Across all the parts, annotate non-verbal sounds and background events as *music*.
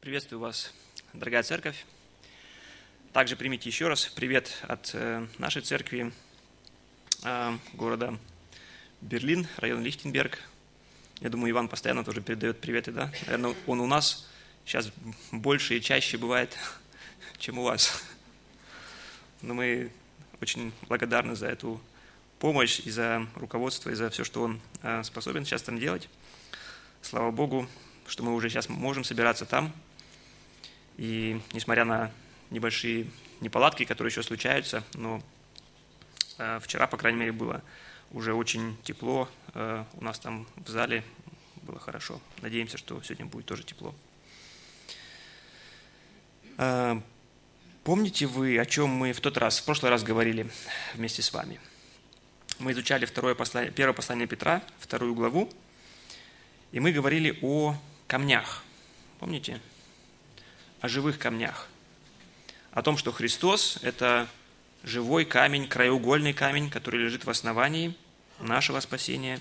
Приветствую вас, дорогая церковь. Также примите еще раз привет от э, нашей церкви э, города Берлин, район Лихтенберг. Я думаю, Иван постоянно тоже передает приветы, да? Наверное, он у нас сейчас больше и чаще бывает, *laughs* чем у вас. Но мы очень благодарны за эту помощь и за руководство, и за все, что он э, способен сейчас там делать. Слава Богу, что мы уже сейчас можем собираться там, и несмотря на небольшие неполадки, которые еще случаются, но э, вчера, по крайней мере, было уже очень тепло. Э, у нас там в зале было хорошо. Надеемся, что сегодня будет тоже тепло. Э, помните вы, о чем мы в тот раз, в прошлый раз говорили вместе с вами? Мы изучали второе послание, первое послание Петра, вторую главу, и мы говорили о камнях. Помните? О живых камнях, о том, что Христос – это живой камень, краеугольный камень, который лежит в основании нашего спасения,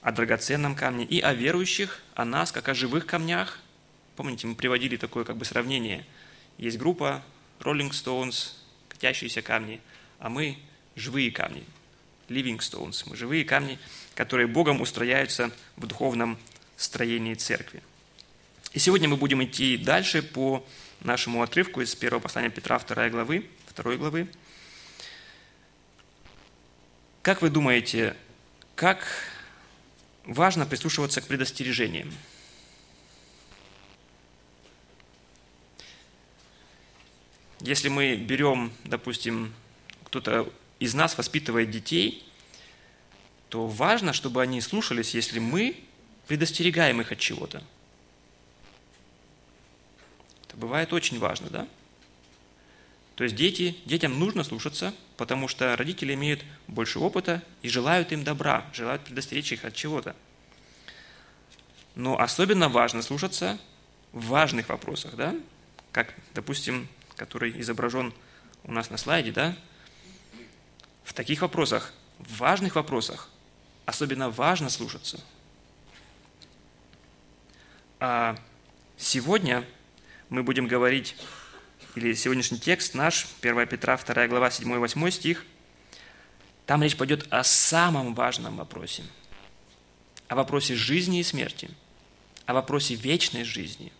о драгоценном камне и о верующих, о нас, как о живых камнях. Помните, мы приводили такое как бы сравнение. Есть группа Rolling Stones, катящиеся камни, а мы живые камни, Living Stones. Мы живые камни, которые Богом устрояются в духовном строении церкви. И сегодня мы будем идти дальше по нашему отрывку из первого послания Петра, второй главы, второй главы. Как вы думаете, как важно прислушиваться к предостережениям? Если мы берем, допустим, кто-то из нас воспитывает детей, то важно, чтобы они слушались, если мы предостерегаем их от чего-то. Это бывает очень важно, да? То есть дети, детям нужно слушаться, потому что родители имеют больше опыта и желают им добра, желают предостеречь их от чего-то. Но особенно важно слушаться в важных вопросах, да? Как, допустим, который изображен у нас на слайде, да? В таких вопросах, в важных вопросах, особенно важно слушаться. А сегодня мы будем говорить, или сегодняшний текст наш, 1 Петра, 2 глава, 7-8 стих, там речь пойдет о самом важном вопросе, о вопросе жизни и смерти, о вопросе вечной жизни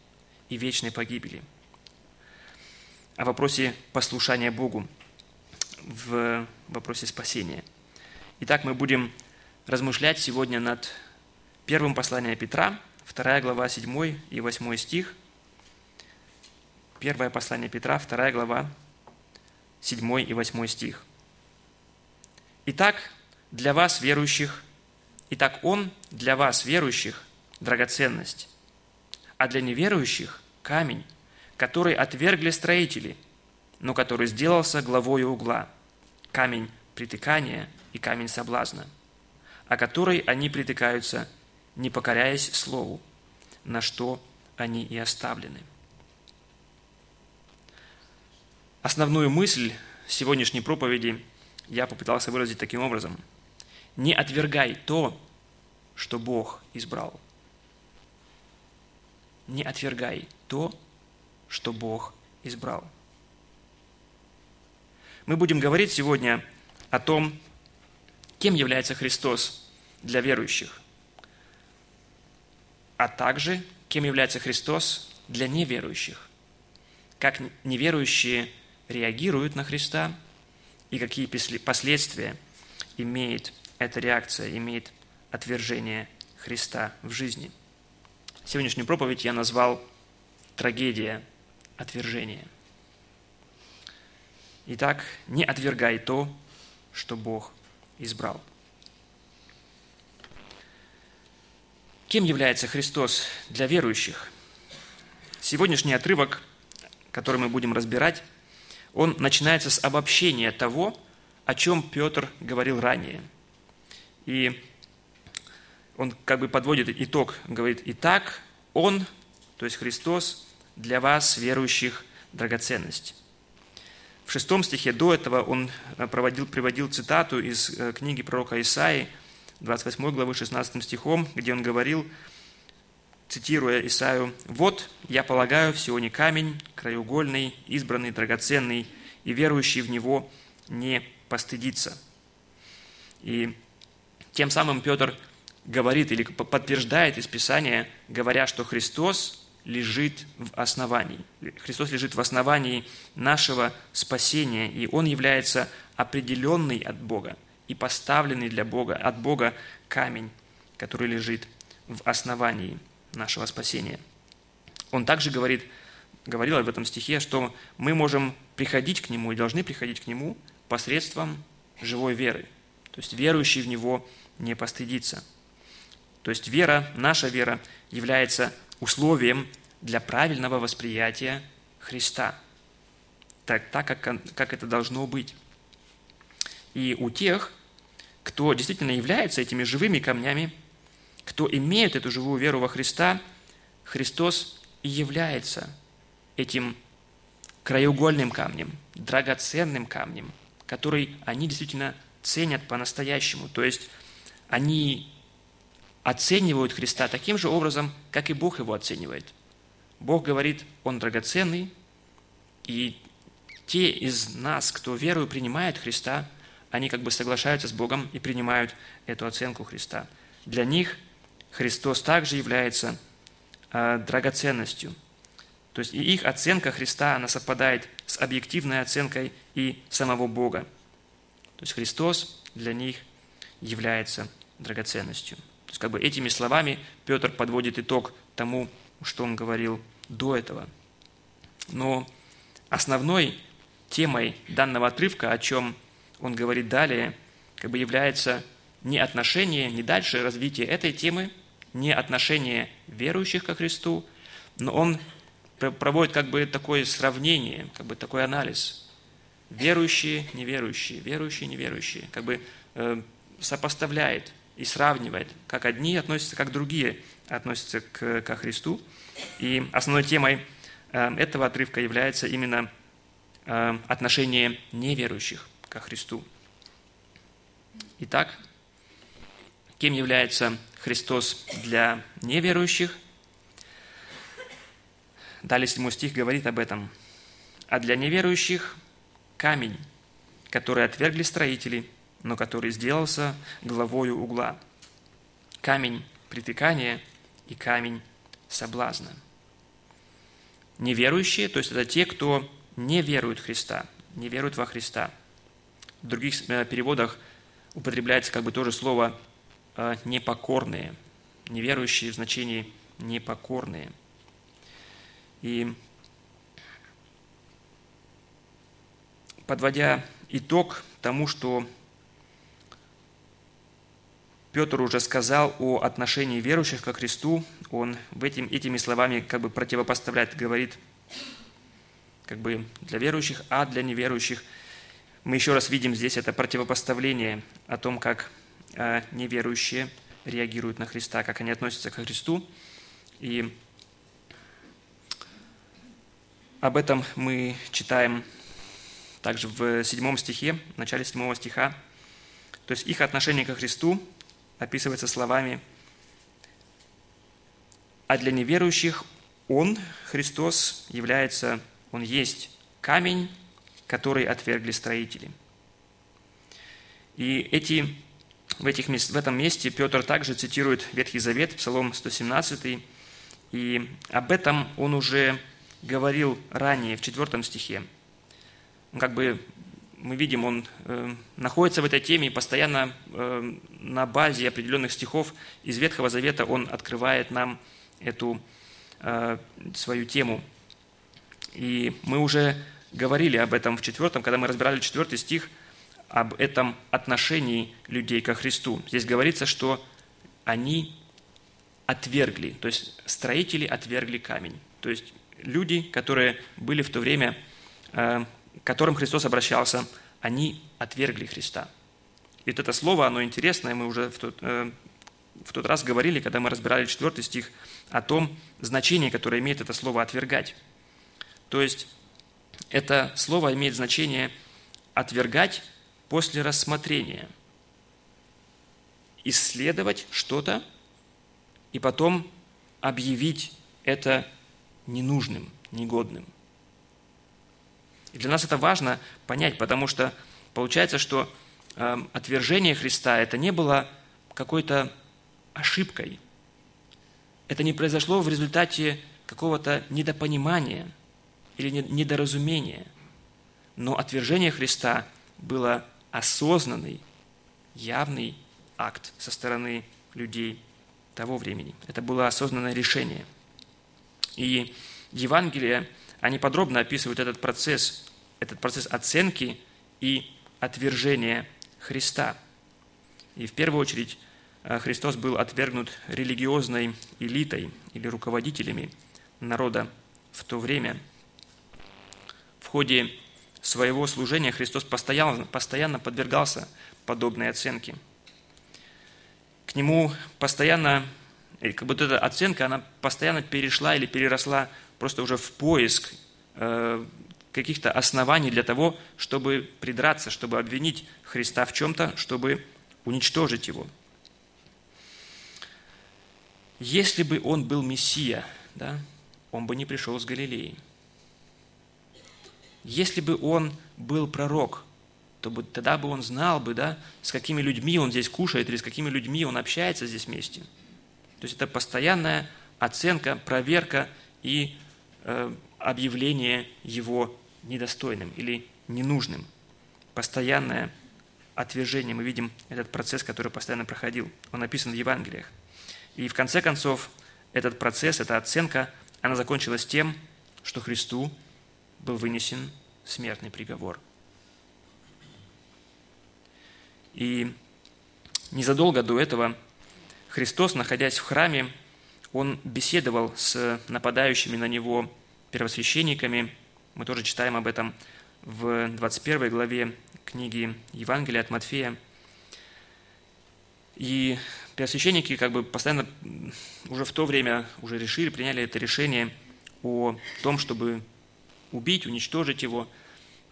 и вечной погибели, о вопросе послушания Богу в вопросе спасения. Итак, мы будем размышлять сегодня над первым посланием Петра, 2 глава, 7 и 8 стих – Первое послание Петра, 2 глава, 7 и 8 стих. Итак, для вас, верующих, итак, Он для вас, верующих, драгоценность, а для неверующих – камень, который отвергли строители, но который сделался главой угла, камень притыкания и камень соблазна, о который они притыкаются, не покоряясь слову, на что они и оставлены. Основную мысль сегодняшней проповеди я попытался выразить таким образом. Не отвергай то, что Бог избрал. Не отвергай то, что Бог избрал. Мы будем говорить сегодня о том, кем является Христос для верующих, а также кем является Христос для неверующих. Как неверующие – реагируют на Христа и какие последствия имеет эта реакция, имеет отвержение Христа в жизни. Сегодняшнюю проповедь я назвал «Трагедия отвержения». Итак, не отвергай то, что Бог избрал. Кем является Христос для верующих? Сегодняшний отрывок, который мы будем разбирать, он начинается с обобщения того, о чем Петр говорил ранее. И он как бы подводит итог, говорит, «Итак, Он, то есть Христос, для вас, верующих, драгоценность». В шестом стихе до этого он э, проводил, приводил цитату из э, книги пророка Исаии, 28 главы 16 стихом, где он говорил, цитируя Исаию, «Вот, я полагаю, всего не камень, краеугольный, избранный, драгоценный, и верующий в него не постыдится». И тем самым Петр говорит или подтверждает из Писания, говоря, что Христос лежит в основании. Христос лежит в основании нашего спасения, и Он является определенный от Бога и поставленный для Бога, от Бога камень, который лежит в основании нашего спасения. Он также говорит, говорил в этом стихе, что мы можем приходить к Нему и должны приходить к Нему посредством живой веры. То есть верующий в Него не постыдится. То есть вера, наша вера, является условием для правильного восприятия Христа, так, так как, как это должно быть. И у тех, кто действительно является этими живыми камнями, кто имеет эту живую веру во Христа, Христос и является этим краеугольным камнем, драгоценным камнем, который они действительно ценят по-настоящему. То есть они оценивают Христа таким же образом, как и Бог его оценивает. Бог говорит, Он драгоценный, и те из нас, кто верою принимает Христа, они как бы соглашаются с Богом и принимают эту оценку Христа. Для них Христос также является э, драгоценностью. То есть и их оценка Христа, она совпадает с объективной оценкой и самого Бога. То есть Христос для них является драгоценностью. То есть как бы этими словами Петр подводит итог тому, что он говорил до этого. Но основной темой данного отрывка, о чем он говорит далее, как бы является не отношение, не дальше развитие этой темы, не отношение верующих ко Христу, но он проводит как бы такое сравнение, как бы такой анализ. Верующие, неверующие, верующие, неверующие. Как бы э, сопоставляет и сравнивает, как одни относятся, как другие относятся к, ко Христу. И основной темой э, этого отрывка является именно э, отношение неверующих ко Христу. Итак, кем является Христос для неверующих? Далее седьмой стих говорит об этом. А для неверующих камень, который отвергли строители – но который сделался главою угла. Камень притыкания и камень соблазна. Неверующие, то есть это те, кто не верует в Христа, не верует во Христа. В других э, переводах употребляется как бы тоже слово «непокорные», неверующие в значении «непокорные». И подводя итог тому, что Петр уже сказал о отношении верующих ко Христу, он в этим, этими словами как бы противопоставляет, говорит, как бы для верующих, а для неверующих. Мы еще раз видим здесь это противопоставление о том, как а, неверующие реагируют на Христа, как они относятся к Христу. И об этом мы читаем также в седьмом стихе, в начале седьмого стиха. То есть их отношение ко Христу описывается словами «А для неверующих Он, Христос, является, Он есть камень, который отвергли строители». И эти, в, этих, в этом месте Петр также цитирует Ветхий Завет, Псалом 117, и об этом он уже говорил ранее, в четвертом стихе. Он как бы мы видим, он э, находится в этой теме и постоянно э, на базе определенных стихов из Ветхого Завета он открывает нам эту э, свою тему. И мы уже говорили об этом в четвертом, когда мы разбирали четвертый стих, об этом отношении людей ко Христу. Здесь говорится, что они отвергли, то есть строители отвергли камень. То есть люди, которые были в то время э, к которым Христос обращался, они отвергли Христа. И вот это слово, оно интересное, мы уже в тот, э, в тот раз говорили, когда мы разбирали четвертый стих, о том значении, которое имеет это слово «отвергать». То есть это слово имеет значение «отвергать после рассмотрения», исследовать что-то и потом объявить это ненужным, негодным. И для нас это важно понять, потому что получается, что э, отвержение Христа это не было какой-то ошибкой. Это не произошло в результате какого-то недопонимания или недоразумения. Но отвержение Христа было осознанный, явный акт со стороны людей того времени. Это было осознанное решение. И Евангелие, они подробно описывают этот процесс, этот процесс оценки и отвержения Христа. И в первую очередь э, Христос был отвергнут религиозной элитой или руководителями народа в то время. В ходе своего служения Христос постоянно, подвергался подобной оценке – к нему постоянно, как будто эта оценка, она постоянно перешла или переросла просто уже в поиск э, каких-то оснований для того, чтобы придраться, чтобы обвинить Христа в чем-то, чтобы уничтожить его. Если бы он был Мессия, да, он бы не пришел с Галилеи. Если бы он был пророк, то бы, тогда бы он знал бы, да, с какими людьми он здесь кушает или с какими людьми он общается здесь вместе. То есть это постоянная оценка, проверка и э, объявление его недостойным или ненужным. Постоянное отвержение. Мы видим этот процесс, который постоянно проходил. Он написан в Евангелиях. И в конце концов, этот процесс, эта оценка, она закончилась тем, что Христу был вынесен смертный приговор – и незадолго до этого Христос, находясь в храме, он беседовал с нападающими на него первосвященниками. Мы тоже читаем об этом в 21 главе книги Евангелия от Матфея. И первосвященники как бы постоянно уже в то время уже решили, приняли это решение о том, чтобы убить, уничтожить его.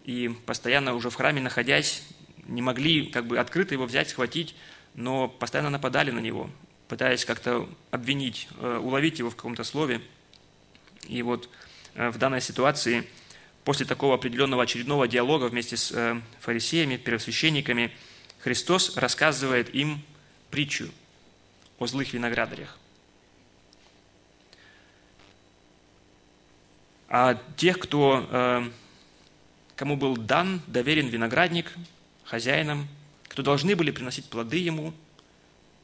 И постоянно уже в храме находясь, не могли как бы открыто его взять, схватить, но постоянно нападали на него, пытаясь как-то обвинить, э, уловить его в каком-то слове. И вот э, в данной ситуации, после такого определенного очередного диалога вместе с э, фарисеями, первосвященниками, Христос рассказывает им притчу о злых виноградарях. А тех, кто, кому был дан, доверен виноградник, хозяинам, кто должны были приносить плоды ему,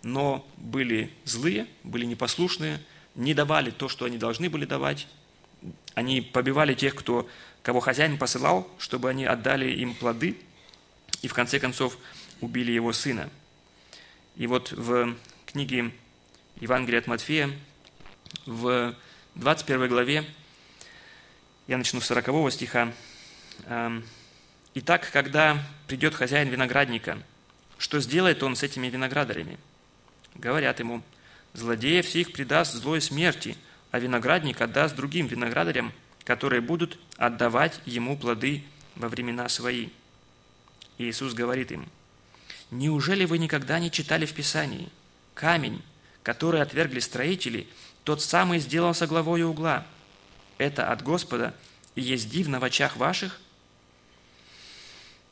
но были злые, были непослушные, не давали то, что они должны были давать. Они побивали тех, кто, кого хозяин посылал, чтобы они отдали им плоды, и в конце концов убили его сына. И вот в книге Евангелия от Матфея, в 21 главе, я начну с 40 стиха, эм, Итак, когда придет хозяин виноградника, что сделает он с этими виноградарями? Говорят ему, злодеев всех предаст злой смерти, а виноградник отдаст другим виноградарям, которые будут отдавать ему плоды во времена свои. И Иисус говорит им, «Неужели вы никогда не читали в Писании? Камень, который отвергли строители, тот самый сделался главою угла. Это от Господа и есть дивно в очах ваших?»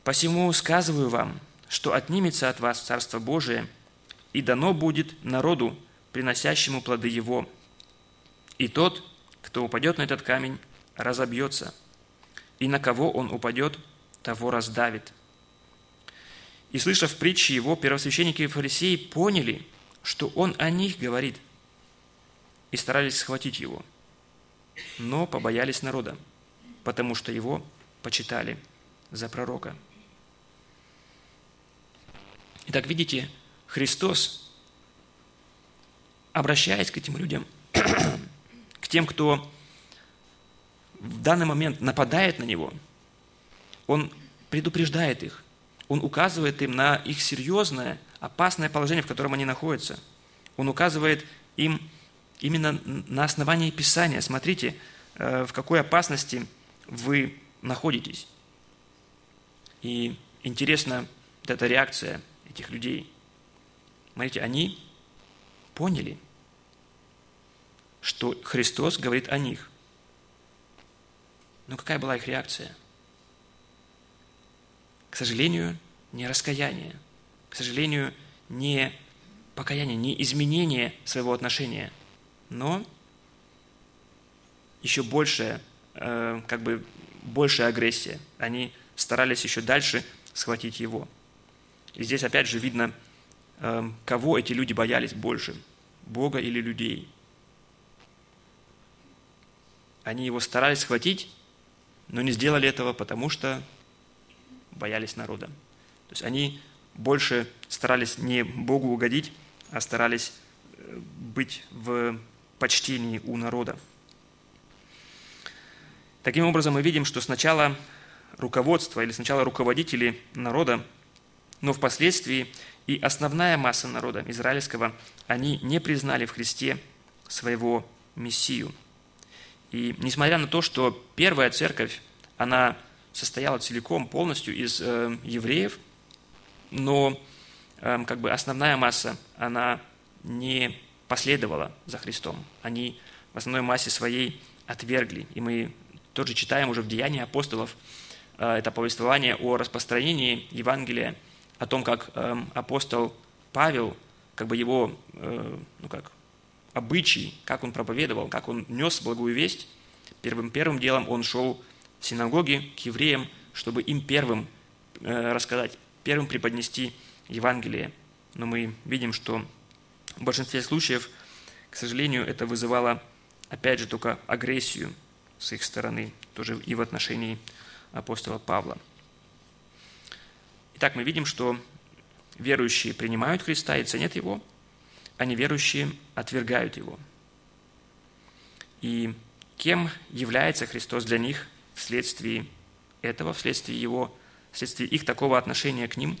Посему сказываю вам, что отнимется от вас Царство Божие, и дано будет народу, приносящему плоды его. И тот, кто упадет на этот камень, разобьется, и на кого он упадет, того раздавит. И, слышав притчи его, первосвященники и фарисеи поняли, что он о них говорит, и старались схватить его, но побоялись народа, потому что его почитали за пророка. Итак, видите, Христос, обращаясь к этим людям, *clears throat* к тем, кто в данный момент нападает на Него, Он предупреждает их, Он указывает им на их серьезное, опасное положение, в котором они находятся. Он указывает им именно на основании Писания. Смотрите, э, в какой опасности вы находитесь. И интересна вот эта реакция – этих людей. Смотрите, они поняли, что Христос говорит о них. Но какая была их реакция? К сожалению, не раскаяние. К сожалению, не покаяние, не изменение своего отношения, но еще большая, э, как бы большая агрессия. Они старались еще дальше схватить его. И здесь опять же видно, э, кого эти люди боялись больше, Бога или людей. Они его старались схватить, но не сделали этого, потому что боялись народа. То есть они больше старались не Богу угодить, а старались э, быть в почтении у народа. Таким образом, мы видим, что сначала руководство или сначала руководители народа, но впоследствии и основная масса народа израильского, они не признали в Христе своего Мессию. И несмотря на то, что первая церковь, она состояла целиком, полностью из э, евреев, но э, как бы основная масса, она не последовала за Христом. Они в основной массе своей отвергли. И мы тоже читаем уже в Деянии апостолов э, это повествование о распространении Евангелия, о том, как эм, апостол Павел, как бы его, э, ну как, обычай, как он проповедовал, как он нес благую весть, первым, первым делом он шел в синагоги к евреям, чтобы им первым э, рассказать, первым преподнести Евангелие. Но мы видим, что в большинстве случаев, к сожалению, это вызывало, опять же, только агрессию – с их стороны, тоже и в отношении апостола Павла. Итак, мы видим, что верующие принимают Христа и ценят Его, а неверующие отвергают Его. И кем является Христос для них вследствие этого, вследствие Его, вследствие их такого отношения к Ним,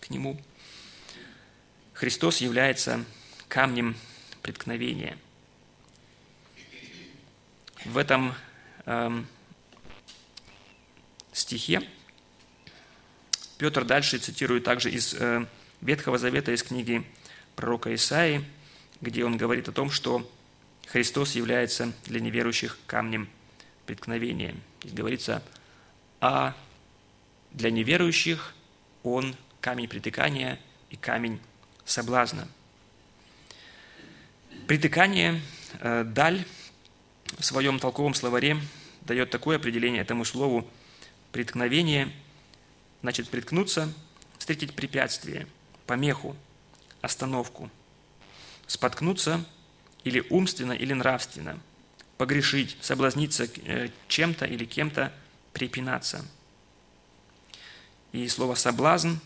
к Нему? Христос является камнем преткновения – в этом э, стихе Петр дальше цитирует также из э, Ветхого Завета, из книги пророка Исаии, где он говорит о том, что Христос является для неверующих камнем преткновения. Здесь говорится, а для неверующих он камень притыкания и камень соблазна. Притыкание, э, даль – в своем толковом словаре дает такое определение этому слову «преткновение», значит, приткнуться, встретить препятствие, помеху, остановку, споткнуться или умственно, или нравственно, погрешить, соблазниться э, чем-то или кем-то, припинаться. И слово «соблазн»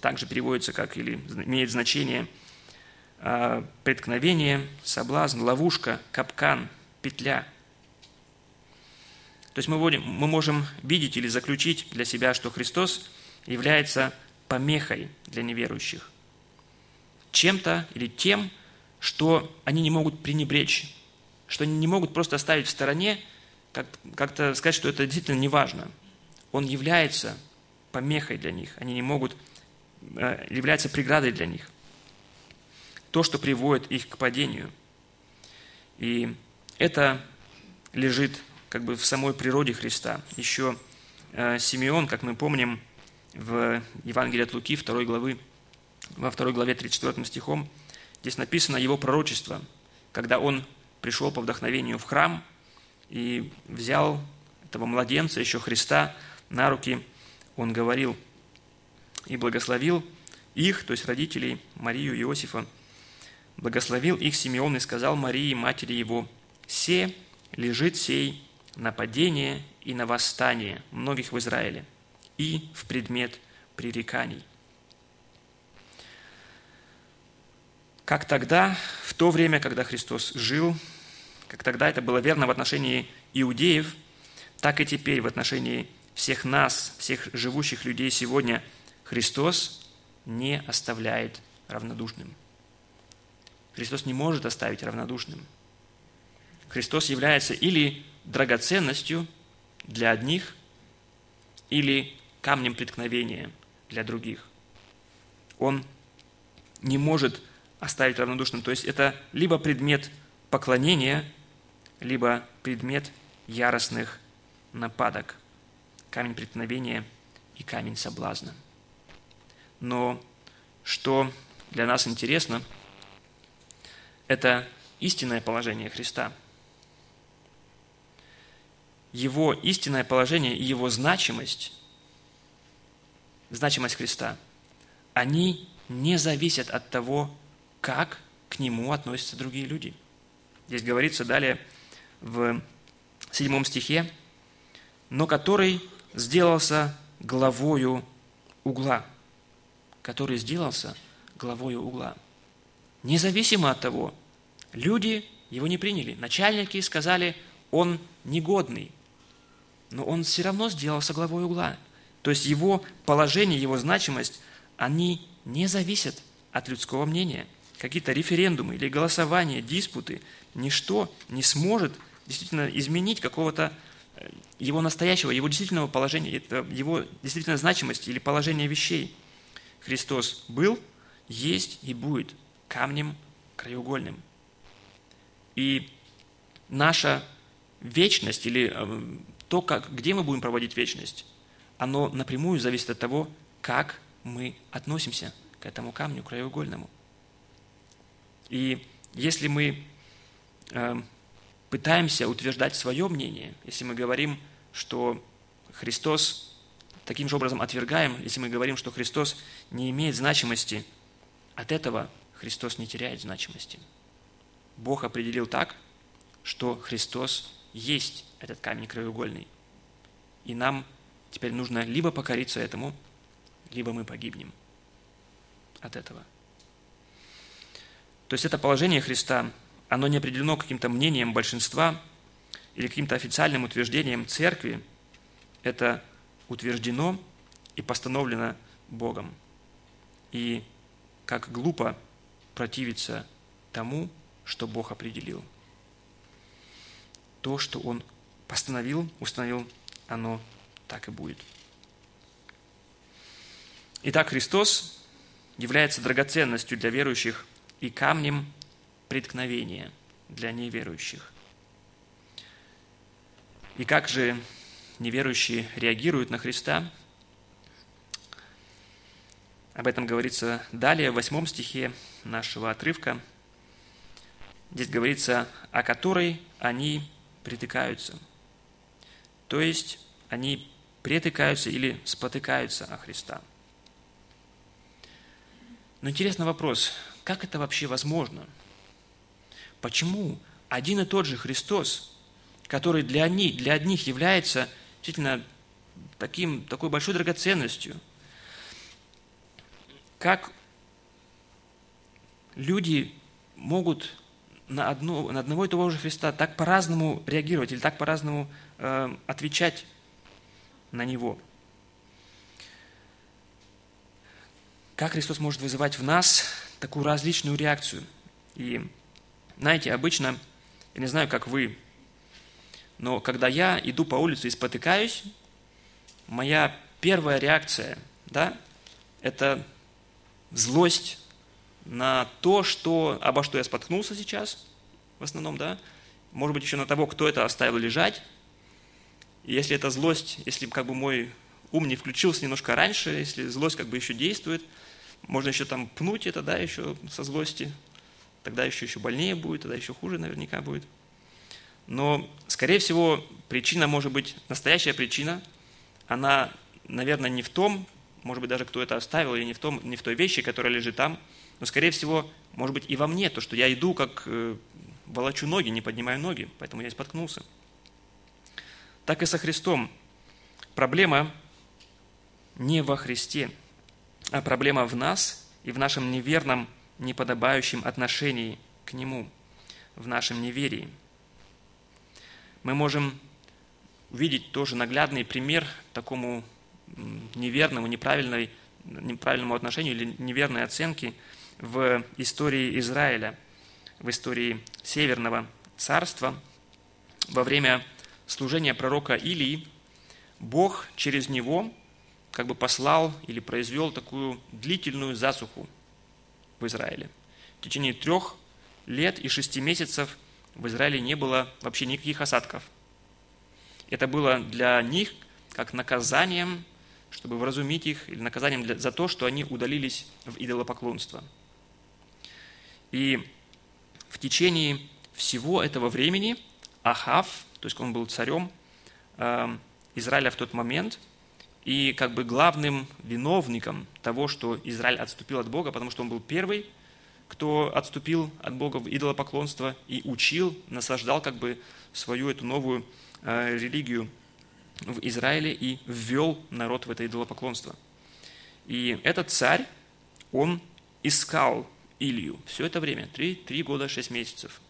также переводится как или имеет значение а, преткновение, соблазн, ловушка, капкан, петля. То есть мы, мы можем видеть или заключить для себя, что Христос является помехой для неверующих. Чем-то или тем, что они не могут пренебречь, что они не могут просто оставить в стороне, как, как-то сказать, что это действительно не важно. Он является помехой для них, они не могут, является преградой для них. То, что приводит их к падению. И это лежит как бы в самой природе Христа. Еще э, Симеон, как мы помним, в Евангелии от Луки, 2 главы, во 2 главе 34 стихом, здесь написано его пророчество, когда он пришел по вдохновению в храм и взял этого младенца, еще Христа, на руки, он говорил и благословил их, то есть родителей Марию и Иосифа, благословил их Симеон и сказал Марии, матери его, Се лежит сей на падение и на восстание многих в Израиле и в предмет пререканий. Как тогда, в то время, когда Христос жил, как тогда это было верно в отношении иудеев, так и теперь в отношении всех нас, всех живущих людей сегодня, Христос не оставляет равнодушным. Христос не может оставить равнодушным – Христос является или драгоценностью для одних, или камнем преткновения для других. Он не может оставить равнодушным. То есть это либо предмет поклонения, либо предмет яростных нападок, камень преткновения и камень соблазна. Но что для нас интересно, это истинное положение Христа. Его истинное положение и его значимость, значимость Христа, они не зависят от того, как к нему относятся другие люди. Здесь говорится далее в седьмом стихе, но который сделался главою угла, который сделался главою угла. Независимо от того, люди его не приняли. Начальники сказали, он негодный, но он все равно сделался главой угла. То есть его положение, его значимость, они не зависят от людского мнения. Какие-то референдумы или голосования, диспуты, ничто не сможет действительно изменить какого-то э, его настоящего, его действительного положения, его действительно значимости или положения вещей. Христос был, есть и будет камнем краеугольным. И наша вечность или э, то, как, где мы будем проводить вечность, оно напрямую зависит от того, как мы относимся к этому камню краеугольному. И если мы э, пытаемся утверждать свое мнение, если мы говорим, что Христос таким же образом отвергаем, если мы говорим, что Христос не имеет значимости, от этого Христос не теряет значимости. Бог определил так, что Христос есть этот камень краеугольный. И нам теперь нужно либо покориться этому, либо мы погибнем от этого. То есть это положение Христа, оно не определено каким-то мнением большинства или каким-то официальным утверждением церкви. Это утверждено и постановлено Богом. И как глупо противиться тому, что Бог определил. То, что Он постановил, установил, оно так и будет. Итак, Христос является драгоценностью для верующих и камнем преткновения для неверующих. И как же неверующие реагируют на Христа? Об этом говорится далее, в восьмом стихе нашего отрывка. Здесь говорится, о которой они притыкаются. То есть они притыкаются или спотыкаются о Христа. Но интересный вопрос, как это вообще возможно? Почему один и тот же Христос, который для них, для одних является действительно таким, такой большой драгоценностью, как люди могут на, одно, на одного и того же Христа так по-разному реагировать или так по-разному э, отвечать на Него. Как Христос может вызывать в нас такую различную реакцию? И знаете, обычно, я не знаю, как вы, но когда я иду по улице и спотыкаюсь, моя первая реакция, да, это злость на то, что, обо что я споткнулся сейчас, в основном, да, может быть, еще на того, кто это оставил лежать. И если это злость, если как бы мой ум не включился немножко раньше, если злость как бы еще действует, можно еще там пнуть это, да, еще со злости, тогда еще, еще больнее будет, тогда еще хуже наверняка будет. Но, скорее всего, причина может быть, настоящая причина, она, наверное, не в том, может быть, даже кто это оставил, или не в, том, не в той вещи, которая лежит там, но, скорее всего, может быть, и во мне, то, что я иду, как э, волочу ноги, не поднимаю ноги, поэтому я и споткнулся. Так и со Христом. Проблема не во Христе, а проблема в нас и в нашем неверном, неподобающем отношении к Нему, в нашем неверии. Мы можем увидеть тоже наглядный пример такому неверному, неправильной, неправильному отношению или неверной оценке – в истории Израиля, в истории Северного царства, во время служения пророка Илии, Бог через него как бы послал или произвел такую длительную засуху в Израиле. В течение трех лет и шести месяцев в Израиле не было вообще никаких осадков. Это было для них как наказанием, чтобы вразумить их, или наказанием для, за то, что они удалились в идолопоклонство. И в течение всего этого времени Ахав, то есть он был царем э, Израиля в тот момент, и как бы главным виновником того, что Израиль отступил от Бога, потому что он был первый, кто отступил от Бога в идолопоклонство и учил, насаждал как бы свою эту новую э, религию в Израиле и ввел народ в это идолопоклонство. И этот царь, он искал Илью все это время, три, три года, шесть месяцев.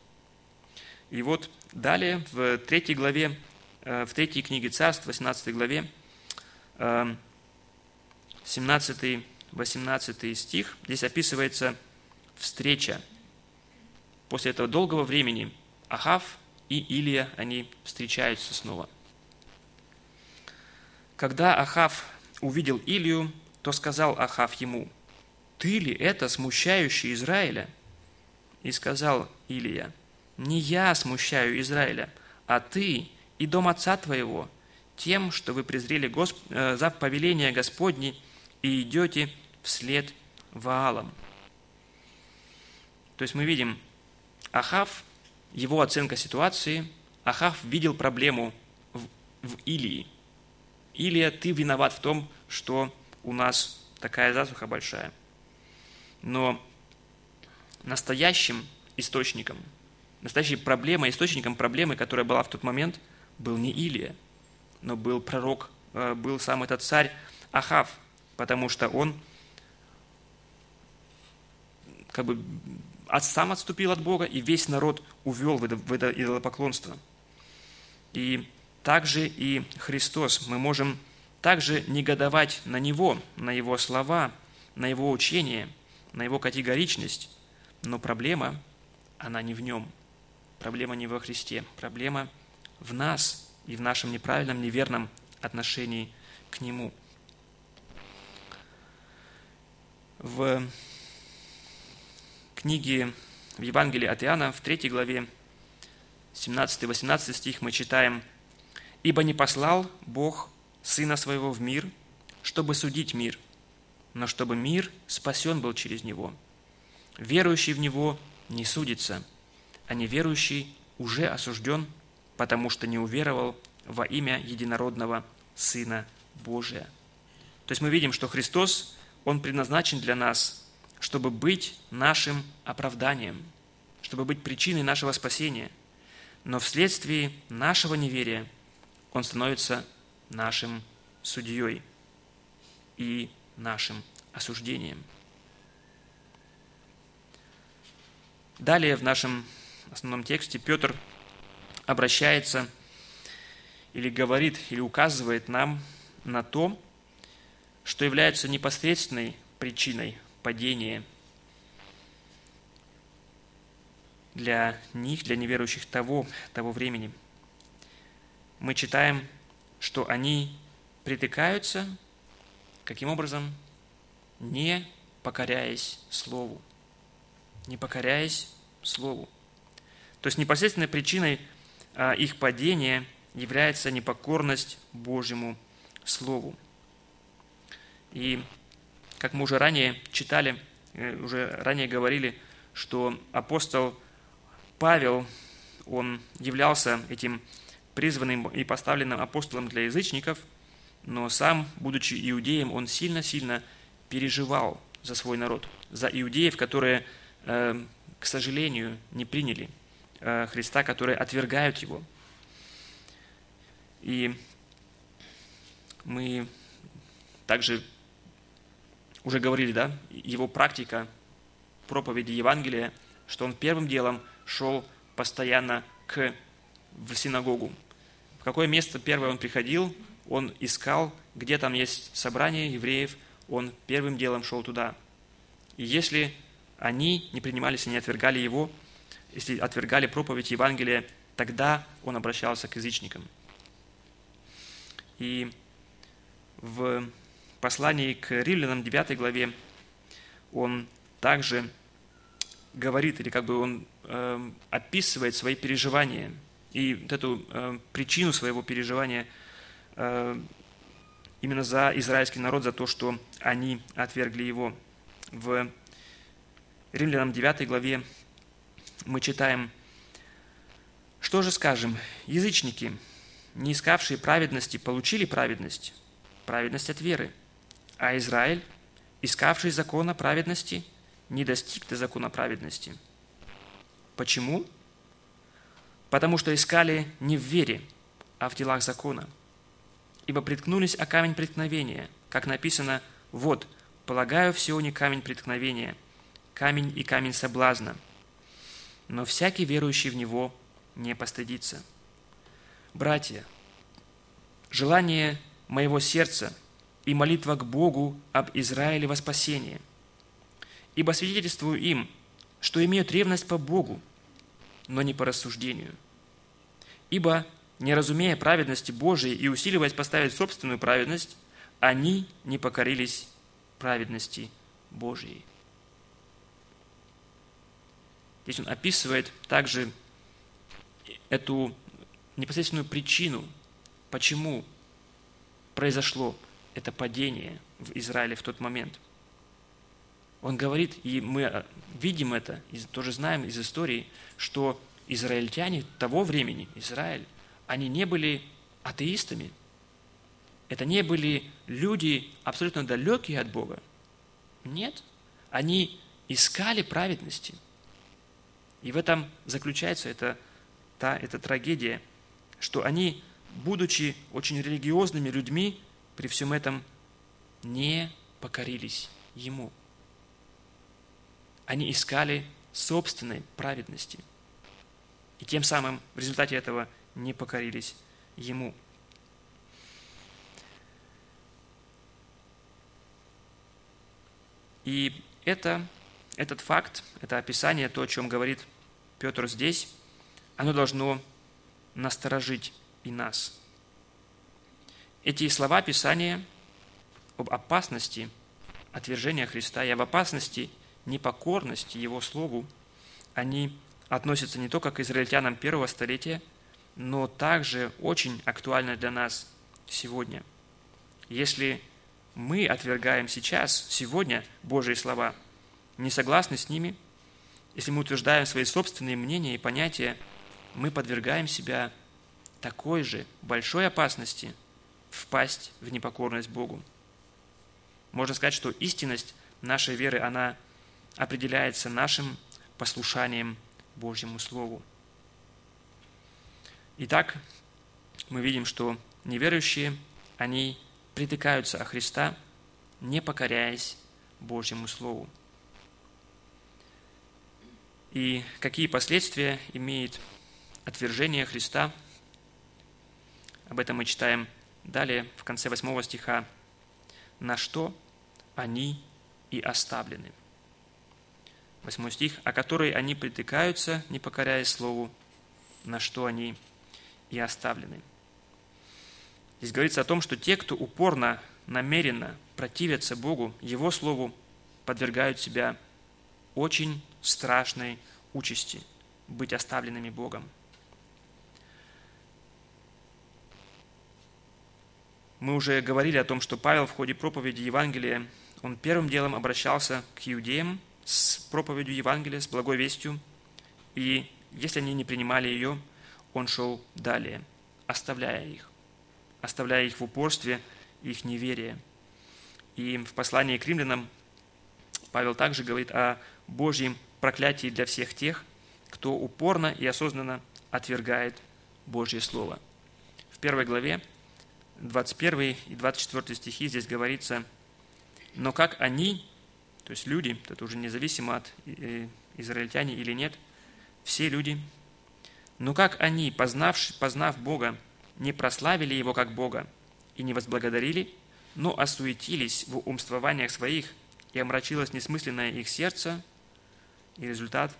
И вот далее в третьей главе, э, в третьей книге царств, 18 главе, 17-18 э, стих, здесь описывается встреча. После этого долгого времени Ахав и Илия, они встречаются снова. Когда Ахав увидел Илию, то сказал Ахав ему, «Ты ли это смущающий Израиля?» И сказал Илия, «Не я смущаю Израиля, а ты и дом отца твоего, тем, что вы презрели Госп... Э, за повеление Господне и идете вслед Ваалам». То есть мы видим Ахав, его оценка ситуации, Ахав видел проблему в, в Илии. Илия, ты виноват в том, что у нас такая засуха большая. Но настоящим источником, настоящей проблемой, источником проблемы, которая была в тот момент, был не Илия, но был пророк, э, был сам этот царь Ахав, потому что он как бы сам отступил от Бога, и весь народ увел в это идолопоклонство. И также и Христос. Мы можем также негодовать на Него, на Его слова, на Его учение, на Его категоричность. Но проблема, она не в Нем. Проблема не во Христе. Проблема в нас и в нашем неправильном, неверном отношении к Нему. В книге в Евангелии от Иоанна, в 3 главе, 17-18 стих мы читаем, «Ибо не послал Бог Сына Своего в мир, чтобы судить мир, но чтобы мир спасен был через Него. Верующий в Него не судится, а неверующий уже осужден, потому что не уверовал во имя единородного Сына Божия». То есть мы видим, что Христос, Он предназначен для нас чтобы быть нашим оправданием, чтобы быть причиной нашего спасения. Но вследствие нашего неверия он становится нашим судьей и нашим осуждением. Далее в нашем основном тексте Петр обращается или говорит, или указывает нам на то, что является непосредственной причиной падение для них, для неверующих того, того времени. Мы читаем, что они притыкаются, каким образом? Не покоряясь Слову. Не покоряясь Слову. То есть непосредственной причиной а, их падения является непокорность Божьему Слову. И как мы уже ранее читали, э, уже ранее говорили, что апостол Павел, он являлся этим призванным и поставленным апостолом для язычников, но сам, будучи иудеем, он сильно-сильно переживал за свой народ, за иудеев, которые, э, к сожалению, не приняли э, Христа, которые отвергают Его. И мы также уже говорили, да, его практика проповеди Евангелия, что он первым делом шел постоянно к, в синагогу. В какое место первое он приходил, он искал, где там есть собрание евреев, он первым делом шел туда. И если они не принимались и не отвергали его, если отвергали проповедь Евангелия, тогда он обращался к язычникам. И в послании к римлянам 9 главе он также говорит, или как бы он э, описывает свои переживания и вот эту э, причину своего переживания э, именно за израильский народ, за то, что они отвергли его. В Римлянам 9 главе мы читаем, «Что же скажем? Язычники, не искавшие праведности, получили праведность, праведность от веры, а Израиль, искавший закона праведности, не достиг до закона праведности. Почему? Потому что искали не в вере, а в делах закона. Ибо приткнулись о камень преткновения, как написано, «Вот, полагаю в Сионе камень преткновения, камень и камень соблазна, но всякий верующий в него не постыдится». Братья, желание моего сердца и молитва к Богу об Израиле во спасение. Ибо свидетельствую им, что имеют ревность по Богу, но не по рассуждению. Ибо, не разумея праведности Божией и усиливаясь поставить собственную праведность, они не покорились праведности Божией. Здесь он описывает также эту непосредственную причину, почему произошло это падение в Израиле в тот момент. Он говорит, и мы э, видим это, и тоже знаем из истории, что израильтяне того времени, Израиль, они не были атеистами. Это не были люди абсолютно далекие от Бога. Нет, они искали праведности. И в этом заключается эта, та, эта трагедия – что они, будучи очень религиозными людьми, при всем этом не покорились Ему. Они искали собственной праведности. И тем самым в результате этого не покорились Ему. И это, этот факт, это описание, то, о чем говорит Петр здесь, оно должно насторожить и нас. Эти слова Писания об опасности отвержения Христа и об опасности непокорности Его Слову, они относятся не только к израильтянам первого столетия, но также очень актуальны для нас сегодня. Если мы отвергаем сейчас, сегодня Божьи слова, не согласны с ними, если мы утверждаем свои собственные мнения и понятия, мы подвергаем себя такой же большой опасности впасть в непокорность Богу. Можно сказать, что истинность нашей веры, она определяется нашим послушанием Божьему Слову. Итак, мы видим, что неверующие, они притыкаются о Христа, не покоряясь Божьему Слову. И какие последствия имеет отвержение Христа. Об этом мы читаем далее в конце 8 стиха. «На что они и оставлены». 8 стих, «О которой они притыкаются, не покоряясь Слову, на что они и оставлены». Здесь говорится о том, что те, кто упорно, намеренно противятся Богу, Его Слову, подвергают себя очень страшной участи быть оставленными Богом. Мы уже говорили о том, что Павел в ходе проповеди Евангелия, он первым делом обращался к иудеям с проповедью Евангелия, с благой вестью, и если они не принимали ее, он шел далее, оставляя их, оставляя их в упорстве, их неверие. И в послании к римлянам Павел также говорит о Божьем проклятии для всех тех, кто упорно и осознанно отвергает Божье Слово. В первой главе 21 и 24 стихи здесь говорится, но как они, то есть люди, это уже независимо от э, израильтяне или нет, все люди, но как они, познав, познав Бога, не прославили Его как Бога и не возблагодарили, но осуетились в умствованиях своих, и омрачилось несмысленное их сердце, и результат,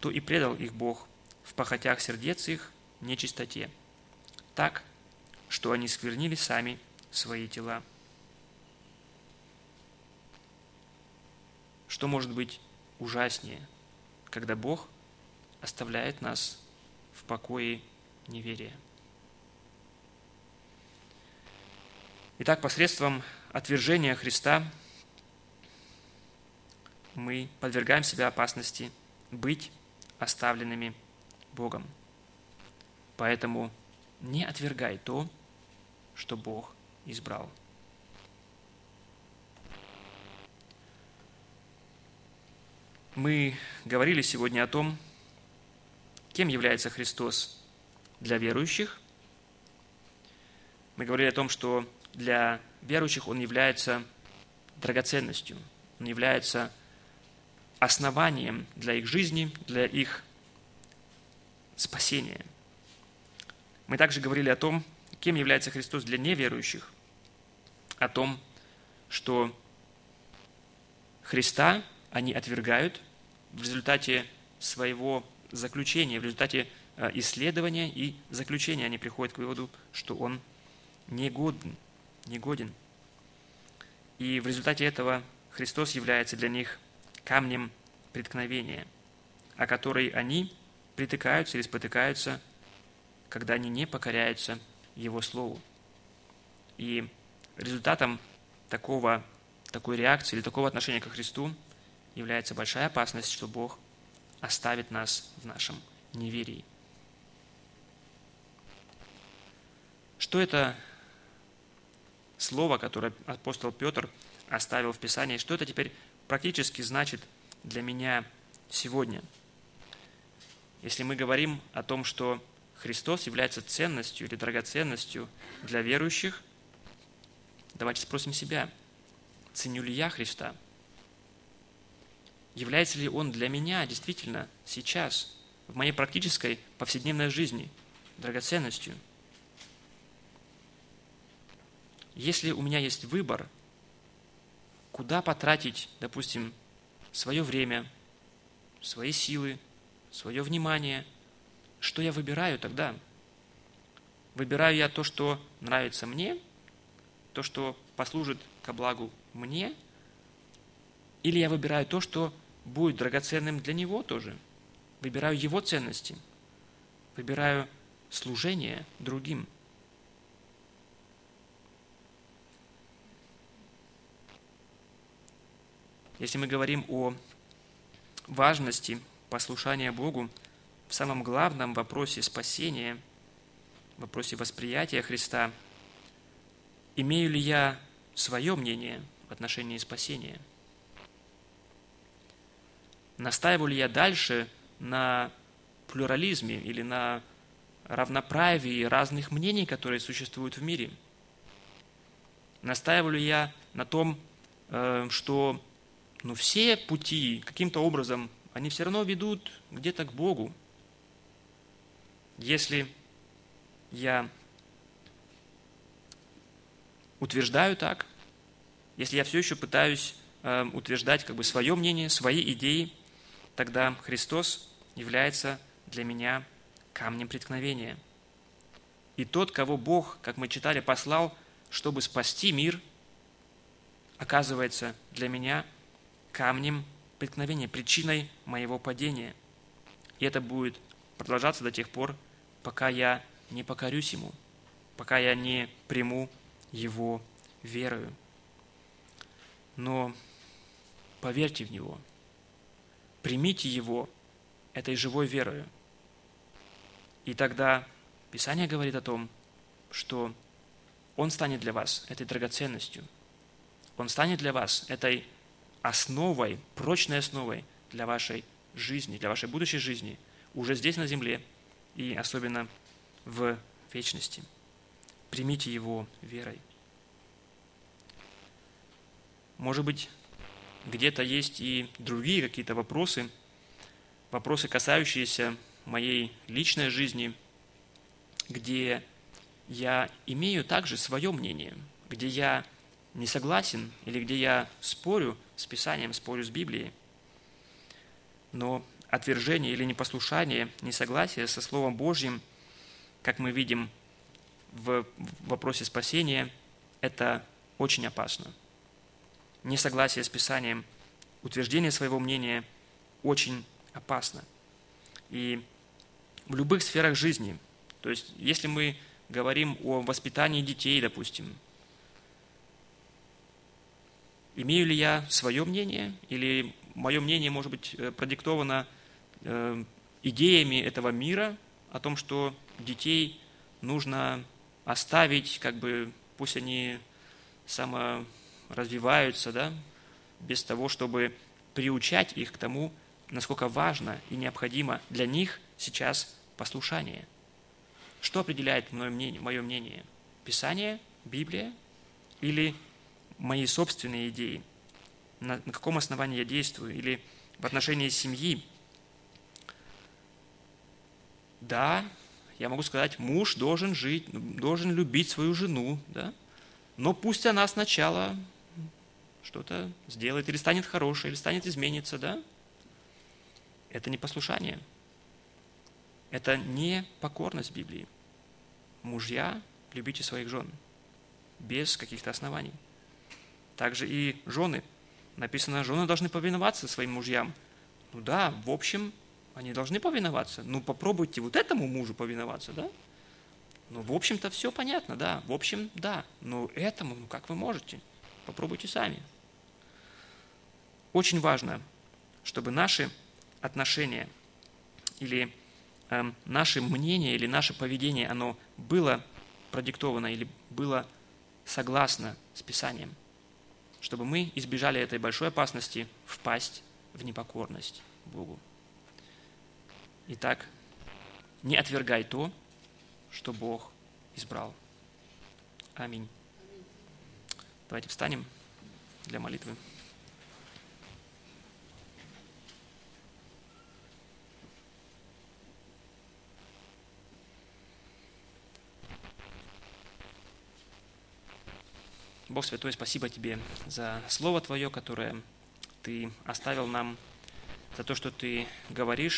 то и предал их Бог в похотях сердец их нечистоте. Так что они сквернили сами свои тела. Что может быть ужаснее, когда Бог оставляет нас в покое неверия. Итак, посредством отвержения Христа мы подвергаем себя опасности быть оставленными Богом. Поэтому не отвергай то, что Бог избрал. Мы говорили сегодня о том, кем является Христос для верующих. Мы говорили о том, что для верующих Он является драгоценностью, Он является основанием для их жизни, для их спасения. Мы также говорили о том, кем является Христос для неверующих, о том, что Христа они отвергают в результате своего заключения, в результате э, исследования и заключения они приходят к выводу, что он негоден, негоден. И в результате этого Христос является для них камнем преткновения, о который они притыкаются или спотыкаются, когда они не покоряются Его Слову. И результатом такого, такой реакции или такого отношения к Христу является большая опасность, что Бог оставит нас в нашем неверии. Что это слово, которое апостол Петр оставил в Писании, что это теперь практически значит для меня сегодня? Если мы говорим о том, что Христос является ценностью или драгоценностью для верующих, давайте спросим себя, ценю ли я Христа? Является ли Он для меня действительно сейчас, в моей практической повседневной жизни, драгоценностью? Если у меня есть выбор, куда потратить, допустим, свое время, свои силы, свое внимание. Что я выбираю тогда? Выбираю я то, что нравится мне, то, что послужит ко благу мне, или я выбираю то, что будет драгоценным для него тоже. Выбираю его ценности. Выбираю служение другим. Если мы говорим о важности послушания Богу в самом главном вопросе спасения, в вопросе восприятия Христа, имею ли я свое мнение в отношении спасения? Настаиваю ли я дальше на плюрализме или на равноправии разных мнений, которые существуют в мире? Настаиваю ли я на том, э, что ну, все пути каким-то образом они все равно ведут где-то к Богу. Если я утверждаю так, если я все еще пытаюсь э, утверждать как бы свое мнение, свои идеи, тогда Христос является для меня камнем преткновения. И тот, кого Бог, как мы читали, послал, чтобы спасти мир, оказывается для меня камнем преткновения, причиной моего падения. И это будет продолжаться до тех пор, пока я не покорюсь Ему, пока я не приму Его верою. Но поверьте в Него, примите Его этой живой верою. И тогда Писание говорит о том, что Он станет для вас этой драгоценностью. Он станет для вас этой основой, прочной основой для вашей жизни, для вашей будущей жизни, уже здесь на земле и особенно в вечности. Примите его верой. Может быть, где-то есть и другие какие-то вопросы, вопросы, касающиеся моей личной жизни, где я имею также свое мнение, где я не согласен или где я спорю с Писанием, спорю с Библией. Но отвержение или непослушание, несогласие со Словом Божьим, как мы видим в вопросе спасения, это очень опасно. Несогласие с Писанием, утверждение своего мнения очень опасно. И в любых сферах жизни, то есть если мы говорим о воспитании детей, допустим, имею ли я свое мнение, или мое мнение может быть э, продиктовано идеями этого мира о том, что детей нужно оставить, как бы пусть они саморазвиваются, да, без того, чтобы приучать их к тому, насколько важно и необходимо для них сейчас послушание. Что определяет мое мнение? Мое мнение? Писание, Библия или мои собственные идеи? На, на каком основании я действую? Или в отношении семьи? Да, я могу сказать, муж должен жить, должен любить свою жену, да? но пусть она сначала что-то сделает, или станет хорошей, или станет измениться, да? Это не послушание. Это не покорность Библии. Мужья, любите своих жен без каких-то оснований. Также и жены. Написано, жены должны повиноваться своим мужьям. Ну да, в общем, они должны повиноваться. Ну попробуйте вот этому мужу повиноваться, да? Ну, в общем-то, все понятно, да. В общем, да. Но этому, ну как вы можете? Попробуйте сами. Очень важно, чтобы наши отношения или э, наше мнение или наше поведение, оно было продиктовано или было согласно с Писанием, чтобы мы избежали этой большой опасности впасть в непокорность Богу. Итак, не отвергай то, что Бог избрал. Аминь. Давайте встанем для молитвы. Бог Святой, спасибо Тебе за Слово Твое, которое Ты оставил нам, за то, что Ты говоришь